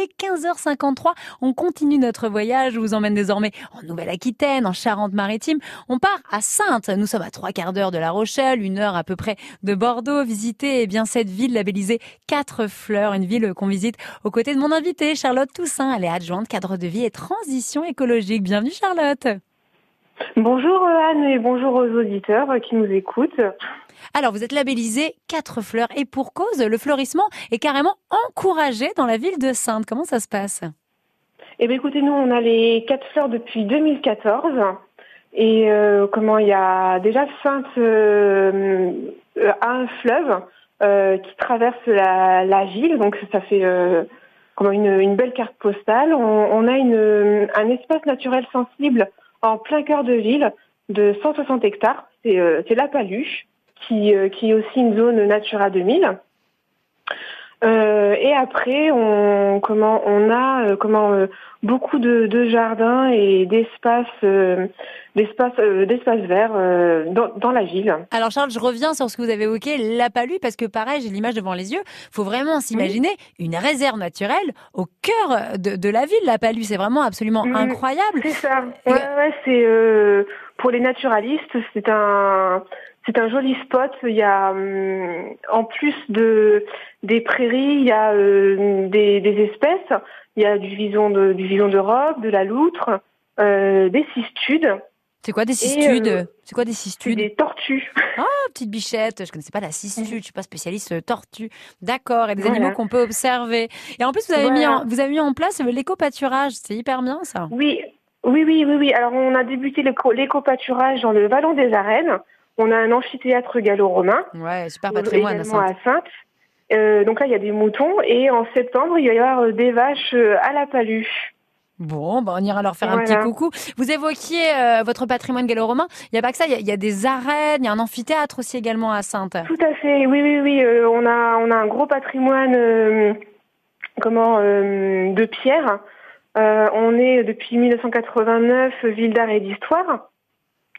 est 15h53. On continue notre voyage. Je vous emmène désormais en Nouvelle-Aquitaine, en Charente-Maritime. On part à Sainte. Nous sommes à trois quarts d'heure de La Rochelle, une heure à peu près de Bordeaux. Visiter eh bien cette ville labellisée Quatre Fleurs, une ville qu'on visite aux côtés de mon invité Charlotte Toussaint. Elle est adjointe cadre de vie et transition écologique. Bienvenue Charlotte. Bonjour euh, Anne et bonjour aux auditeurs qui nous écoutent. Alors, vous êtes labellisé quatre fleurs et pour cause, le fleurissement est carrément encouragé dans la ville de Sainte. Comment ça se passe? Eh bien, écoutez, nous, on a les quatre fleurs depuis 2014. Et euh, comment il y a déjà Sainte euh, a un fleuve qui traverse la, ville, donc ça fait comme une, belle carte postale. On, a une, un espace naturel sensible en plein cœur de ville de 160 hectares. C'est la Paluche qui, euh, qui est aussi une zone Natura 2000. Euh, et après, on, comment, on a euh, comment, euh, beaucoup de, de, jardins et d'espaces d'espaces d'espaces verts dans, dans, la ville. Alors Charles, je reviens sur ce que vous avez évoqué, la palue, parce que pareil, j'ai l'image devant les yeux. faut vraiment s'imaginer une réserve naturelle au cœur de, de, la ville. La palue, c'est vraiment absolument incroyable. C'est ça. Ouais, ouais, c'est pour les naturalistes, c'est un c'est un joli spot. Il y a, hum, en plus de des prairies, il y a euh, des, des, espèces. Il y a du vison de, du vison d'Europe, de la loutre, euh, des cistudes. C'est quoi des cistudes euh, C'est quoi des cistudes? Des tortues. Ah, petite bichette. Je connaissais pas la cistude. Je suis pas spécialiste tortue. D'accord. Et des animaux qu'on peut observer. Et en plus, vous avez mis en, vous avez mis en place l'éco-pâturage. C'est hyper bien ça. Oui. Oui, oui, oui, oui. Alors, on a débuté l'éco-pâturage dans le Vallon des Arènes. On a un amphithéâtre gallo-romain. Ouais, super patrimoine à Sainte. Euh, donc là, il y a des moutons et en septembre, il va y avoir euh, des vaches euh, à la paluche. Bon, bah on ira leur faire un petit coucou. Vous évoquiez votre patrimoine gallo-romain. Il n'y a pas que ça, il y, a, des arènes, il y a un amphithéâtre aussi également à Sainte. Tout à fait, oui, oui, oui. on, a, on a un gros patrimoine comment, de pierre. On est depuis 1989 ville d'art et d'histoire.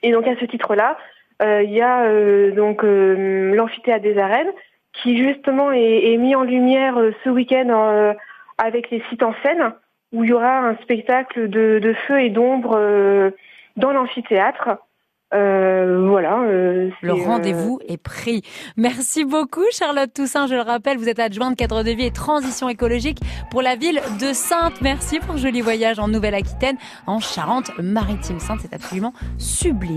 Et donc à ce titre-là, euh, il y a euh, donc euh, l'amphithéâtre des arènes qui justement est, mis en lumière ce week-end avec les sites en scène où il y aura un spectacle de, de feu et d'ombre dans l'amphithéâtre. Euh, voilà. Euh, le rendez-vous est pris. Merci beaucoup, Charlotte Toussaint. Je le rappelle, vous êtes adjointe cadre de vie et transition écologique pour la ville de Sainte. Merci pour le joli voyage en Nouvelle-Aquitaine, en Charente-Maritime. Sainte, c'est absolument sublime.